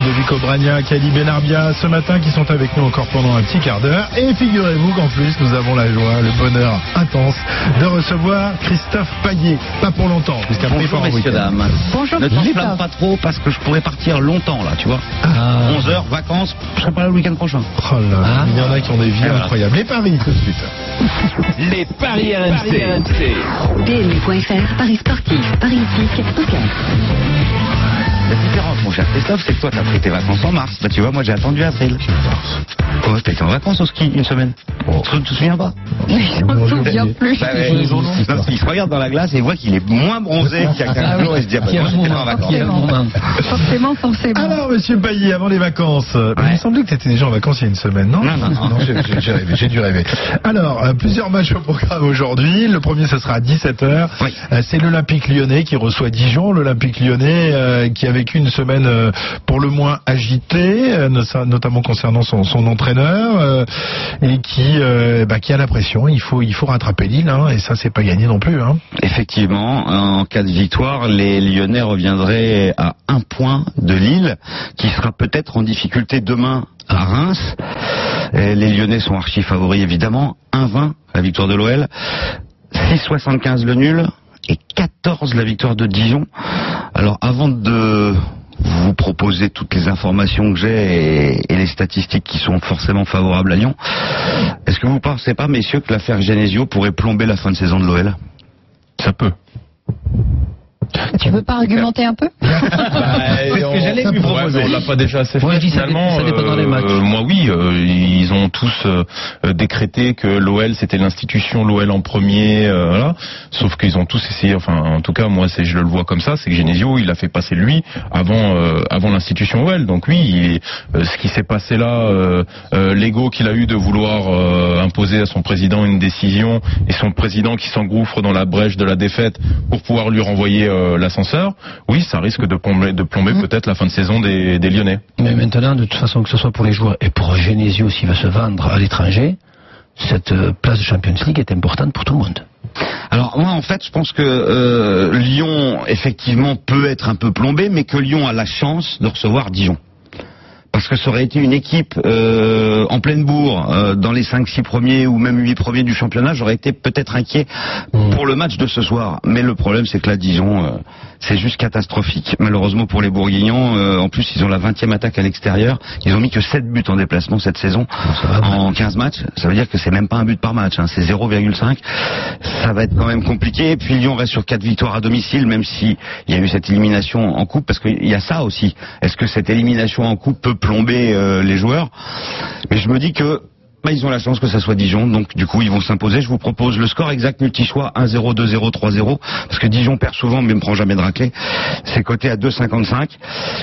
Ludovic Obrania, Kali Benarbia, ce matin qui sont avec nous encore pendant un petit quart d'heure. Et figurez-vous qu'en plus, nous avons la joie, le bonheur intense de recevoir Christophe Payet. Pas pour longtemps, puisqu'après Bonjour messieurs, week-end. dames. Bonjour Ne Christophe. t'enflamme pas trop parce que je pourrais partir longtemps là, tu vois. Ah. 11 heures, vacances, je serai pas là le week-end prochain. Oh là là, il y en a qui ont des vies incroyables. Les paris tout de suite. Les paris RMC. PMU.fr, Paris sportif, Paris hippique, poker. La différence, mon cher Christophe, c'est que toi t'as pris tes vacances en mars. Bah tu vois, moi j'ai attendu avril. Oh, t'as été en vacances au ski une semaine. Tu te souviens pas On se souvient plus. Bah, ouais. Non, Il se regarde dans la glace et voit qu'il est moins bronzé qu'il y a 15 jours et il se dit, ah, bah, moi, j'étais en vacances. Forcément, forcément. Alors, monsieur Payet, avant les vacances, euh, il me semblait que tu étais déjà en vacances il y a une semaine, non Non, non, non. j'ai- j'ai j'ai rêvé, j'ai dû rêver. Alors, euh, plusieurs matchs au programme aujourd'hui. Le premier, ce sera à 17h. Oui. c'est l'Olympique lyonnais qui reçoit Dijon. L'Olympique lyonnais euh, qui a vécu une semaine euh, pour le moins agitée, euh, no- notamment concernant son, son entraîneur, euh, et qui, euh, bah, qui a la pression. Il faut, il faut rattraper Lille, hein, et ça, c'est pas gagné non plus. Hein. Effectivement, en cas de victoire, les Lyonnais reviendraient à un point de Lille, qui sera peut-être en difficulté demain à Reims. Les Lyonnais sont archi favoris évidemment. 1-20 la victoire de l'OL, 6-75 le nul et 14 la victoire de Dijon. Alors avant de proposer toutes les informations que j'ai et, et les statistiques qui sont forcément favorables à Lyon, est-ce que vous pensez pas, messieurs, que l'affaire Genesio pourrait plomber la fin de saison de l'OL Ça peut. Tu veux pas argumenter un peu? C'est on l'a pas déjà assez fait. Ouais, ça finalement, dé- ça dépend dans les euh, matchs. euh, moi, oui, euh, ils ont tous euh, décrété que l'OL c'était l'institution, l'OL en premier, euh, voilà. Sauf qu'ils ont tous essayé. Enfin, en tout cas, moi, c'est je le vois comme ça, c'est que Genesio, il a fait passer lui avant euh, avant l'institution OL. Donc oui, il ce qui s'est passé là, l'ego qu'il a eu de vouloir euh, imposer à son président une décision et son président qui s'engouffre dans la brèche de la défaite pour pouvoir lui renvoyer l'ascenseur. Oui, ça risque de plomber, de plomber peut-être la fin de saison des, des Lyonnais. Mais maintenant, de toute façon, que ce soit pour les joueurs et pour Genesio s'il veut se vendre à l'étranger, cette euh, place de Champions League est importante pour tout le monde. Alors moi en fait je pense que euh, Lyon effectivement peut être un peu plombé mais que Lyon a la chance de recevoir Dijon. Que ça aurait été une équipe euh, en pleine bourre euh, dans les 5-6 premiers ou même 8 premiers du championnat, j'aurais été peut-être inquiet pour le match de ce soir. Mais le problème c'est que là Dijon euh, c'est juste catastrophique. Malheureusement pour les Bourguignons, euh, en plus ils ont la 20e attaque à l'extérieur, ils ont mis que 7 buts en déplacement cette saison en 15 matchs. Ça veut dire que c'est même pas un but par match, hein, c'est 0,5. Ça va être quand même compliqué. Et puis Lyon reste sur 4 victoires à domicile, même si il y a eu cette élimination en coupe, parce qu'il y a ça aussi. Est-ce que cette élimination en coupe peut plomber euh, les joueurs Mais je me dis que bah, ils ont la chance que ça soit Dijon, donc du coup ils vont s'imposer. Je vous propose le score exact multi-choix 1-0, 2-0, 3-0, parce que Dijon perd souvent mais ne prend jamais de raclée. C'est coté à 2,55.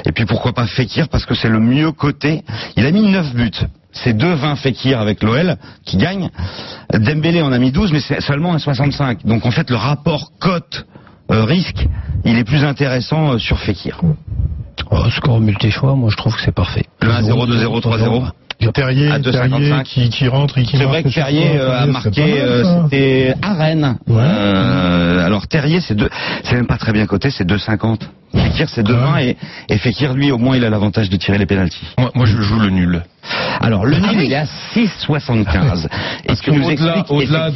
Et puis pourquoi pas Fekir, parce que c'est le mieux coté. Il a mis 9 buts. C'est 2-20 Fekir avec l'OL qui gagne. Dembélé en a mis 12, mais c'est seulement un 65. Donc en fait le rapport cote euh, il est plus intéressant euh, sur Fekir. Oh, score multi-choix, moi je trouve que c'est parfait. Le 1-0, 2-0, 3-0. Et Terrier, À 2,55. Terrier qui, qui rentre et qui C'est vrai que Terrier fois. euh, a marqué, euh, c'était à Rennes. Ouais. Euh, alors Terrier, c'est deux, c'est même pas très bien coté, c'est 2,50. Fekir, c'est 2,20 Ouais. et, et Fekir, lui, au moins, il a l'avantage de tirer les pénalties. Moi, moi, je joue le nul. Alors le nul, il est à 6,75. Et Parce nous au-delà, au-delà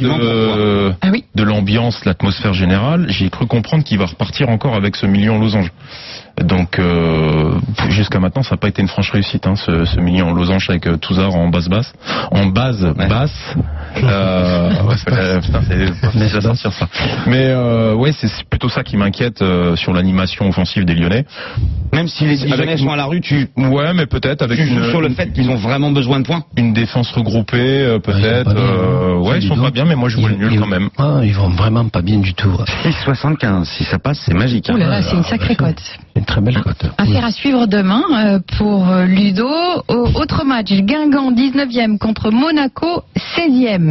Ah oui. de l'ambiance, l'atmosphère générale, j'ai cru comprendre qu'il va repartir encore avec ce million en losange. Donc euh, jusqu'à maintenant, ça n'a pas été une franche réussite, hein, ce, ce million en losange avec euh, Touzard en basse basse, en base Ouais. basse. Euh, ouais, putain, c'est ça. Mais euh, ouais, c'est plutôt ça qui m'inquiète euh, sur l'animation offensive des Lyonnais. Même si les Avec- sont à la rue, tu, Ouais, mais peut-être avec tu joues une, sur le fait qu'ils ont vraiment besoin de points. une défense regroupée, euh, Ah, peut-être. euh, hein. ouais, ils sont donc. pas bien, mais moi je vois le nul Ils- quand même. Ah, ils vont vraiment pas bien du tout. 6,75. Si ça passe, c'est magique. hein. Ouh là là, c'est une sacrée cote. C'est une très belle cote. Affaire à suivre demain euh, pour Ludo. Au- autre match, Guingamp 19e contre Monaco 16e.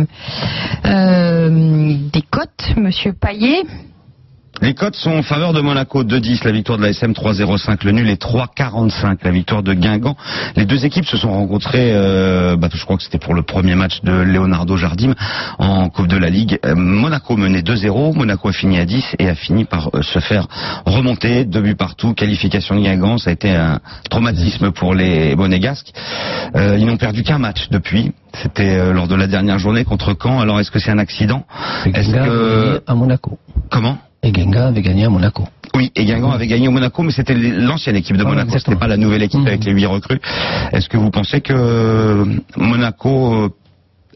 Euh, des cotes, Monsieur Payet Les cotes sont en faveur de Monaco 2-10, la victoire de la SM 3-0-5, le nul est 3-45, la victoire de Guingamp. Les deux équipes se sont rencontrées, euh, bah, je crois que c'était pour le premier match de Leonardo Jardim en Coupe de la Ligue. Euh, Monaco menait 2-0, Monaco a fini à 10 et a fini par euh, se faire remonter, deux buts partout, qualification de Guingamp, ça a été un traumatisme pour les Monégasques. Euh, ils n'ont perdu qu'un match depuis, c'était lors de la dernière journée contre Caen. Alors est-ce que c'est un accident? Est-ce que à Monaco. comment? Guingamp avait gagné à Monaco. Oui, et Guingamp avait gagné au Monaco, mais c'était l'ancienne équipe de Monaco, c'était pas la nouvelle équipe avec les huit recrues. Est-ce que vous pensez que euh, Monaco euh,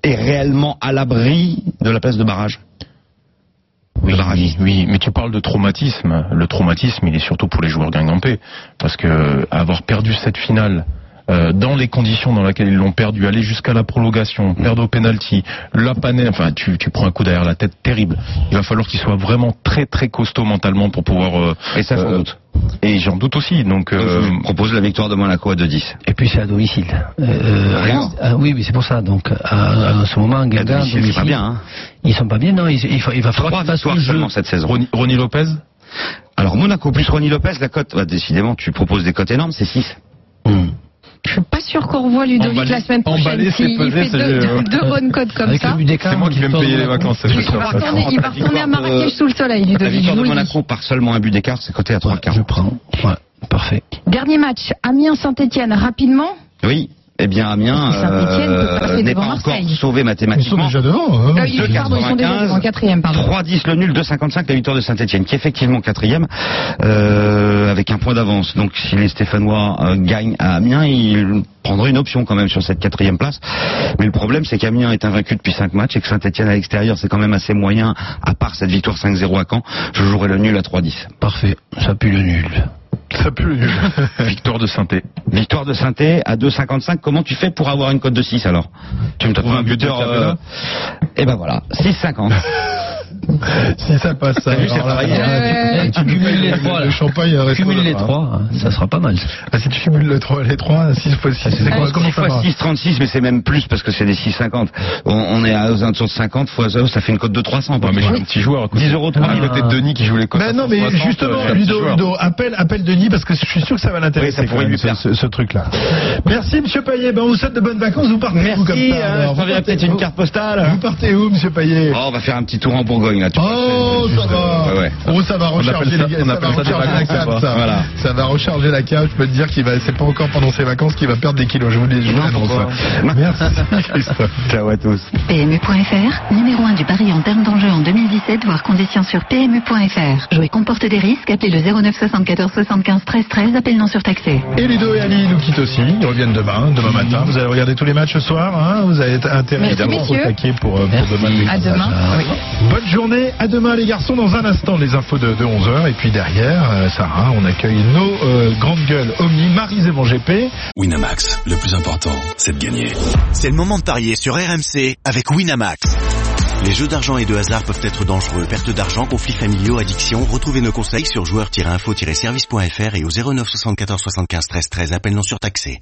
est réellement à l'abri de la place de barrage? Oui, oui, oui, mais tu parles de traumatisme. Le traumatisme, il est surtout pour les joueurs guingampais. Parce que avoir perdu cette finale euh, dans les conditions dans lesquelles ils l'ont perdu, aller jusqu'à la prolongation, perdre au penalty, la panée, enfin tu, tu prends un coup derrière la tête terrible. Il va falloir qu'ils soient vraiment très très costauds mentalement pour pouvoir... euh, Et ça, sans euh, doute. Et j'en doute aussi. Donc, Donc, euh, je vous propose la victoire de Monaco à 2-10. Et puis c'est à domicile. Euh, Rien. ah, oui, oui, c'est pour ça. Donc à, à ce moment, À Guingamp, domicile, c'est pas bien. Hein. ils sont pas bien. Non, il, il, faut- il va falloir Trois qu'ils fassent le jeu. cette saison. Ronny, Ronny Lopez? Alors Monaco plus Ronny Lopez, la cote, bah, décidément, tu proposes des cotes énormes, c'est 6. Hmm. Je suis pas sûr qu'on revoit Ludovic Emballé- la semaine prochaine. emballé, c'est S'il pesé, fait ce deux, deux bonnes codes comme Avec ça. le but d'écart, C'est moi qui vais me payer de les vacances. Il va retourner, il va retourner à Marrakech sous le soleil, La Ludovic, je victoire vous de le dis. Monaco par seulement un but d'écart, c'est coté à 3,40. Je prends. Ouais, parfait. Dernier match, Amiens-Saint-Etienne, rapidement. Oui. Eh bien, Amiens euh, n'est pas encore sauvé Ils sont mathématiquement. déjà devant. hein. Euh, ils, pardon, ils sont déjà 95, en quatrième, pardon. 3-10 le nul, 2-55 la victoire de Saint-Etienne, qui est effectivement quatrième, euh, avec un point d'avance. Donc si les Stéphanois euh, gagnent à Amiens, ils prendraient une option quand même sur cette quatrième place. Mais le problème, c'est qu'Amiens est invaincu depuis 5 matchs et que Saint-Etienne à l'extérieur, c'est quand même assez moyen, à part cette victoire 5-0 à Caen. Je jouerai le nul à 3-10. Parfait. Ça pue le nul. Ça pue le nul. Victoire de Sainté. Victoire de saint à 2,55. Comment tu fais pour avoir une cote de 6 alors? Tu me trouves un buteur... Euh... Et ben voilà, 6,50. si ça passe, ça. Vu, c'est alors là, Ouais. tu, Tu cumules les trois. Le champagne reste Cumule là, les hein. trois, hein, ça sera pas mal. Ah, si tu cumules le 3, les 3, 6 fois 6, c'est quoi Comment ça va 6 36 mais c'est même plus parce que c'est des 6,50. On, on est à aux alentours de 50 fois ça, ça fait une cote de 300. Ouais, mais j'ai un petit joueur à côté. 10 euros de à prix. côté de Denis qui joue les cotes. Ben à non, mais 160, justement, euh, Ludo. Ludo, appelle, appelle Denis parce que je suis sûr que ça va l'intéresser. Oui, ça pourrait lui plaire. ce, ce truc-là. Merci, Monsieur Payet. Ben, on vous souhaite de bonnes vacances. Vous partez où comme Merci, ça euh, je t'enverrai partez peut-être une où carte postale. Vous partez où, Monsieur Payet Oh, on va faire un petit tour en Bourgogne là. Tu vois, Oh, ça juste, va. euh, ouais, ouais. Oh, ça va recharger les gars. on Ça va recharger la cave, ça. Voilà. Ça va recharger la cave. Je peux te dire qu'il va, c'est pas encore pendant ses vacances qu'il va perdre des kilos. Je vous, dis- je vous l'annonce. Merci, Christophe. Ciao à tous. PMU.fr, numéro 1 du pari en termes d'enjeu en 2017, voire conditions sur PMU.fr. Jouer comporte des risques, appelez le 09 74 75 13 13, appel non surtaxé. Et Ludo et Ali nous quittent aussi. Ils reviennent demain, demain matin. Vous allez regarder tous les matchs ce soir. Hein vous avez intérêt Merci, évidemment au taquet pour, euh, pour Merci. demain. À demain. Oui. Bonne journée, à demain les garçons. Dans un instant, les infos de, 11h. Et puis derrière, euh, Sarah, on accueille nos euh, grandes gueules Omni, Marise et mon GP. Winamax, le plus important, c'est de gagner. C'est le moment de parier sur RMC avec Winamax. Les jeux d'argent et de hasard peuvent être dangereux. Perte d'argent, conflits familiaux, addiction. Retrouvez nos conseils sur joueurs-info-service.fr et au 09 74 75 13 13. Appel non surtaxé.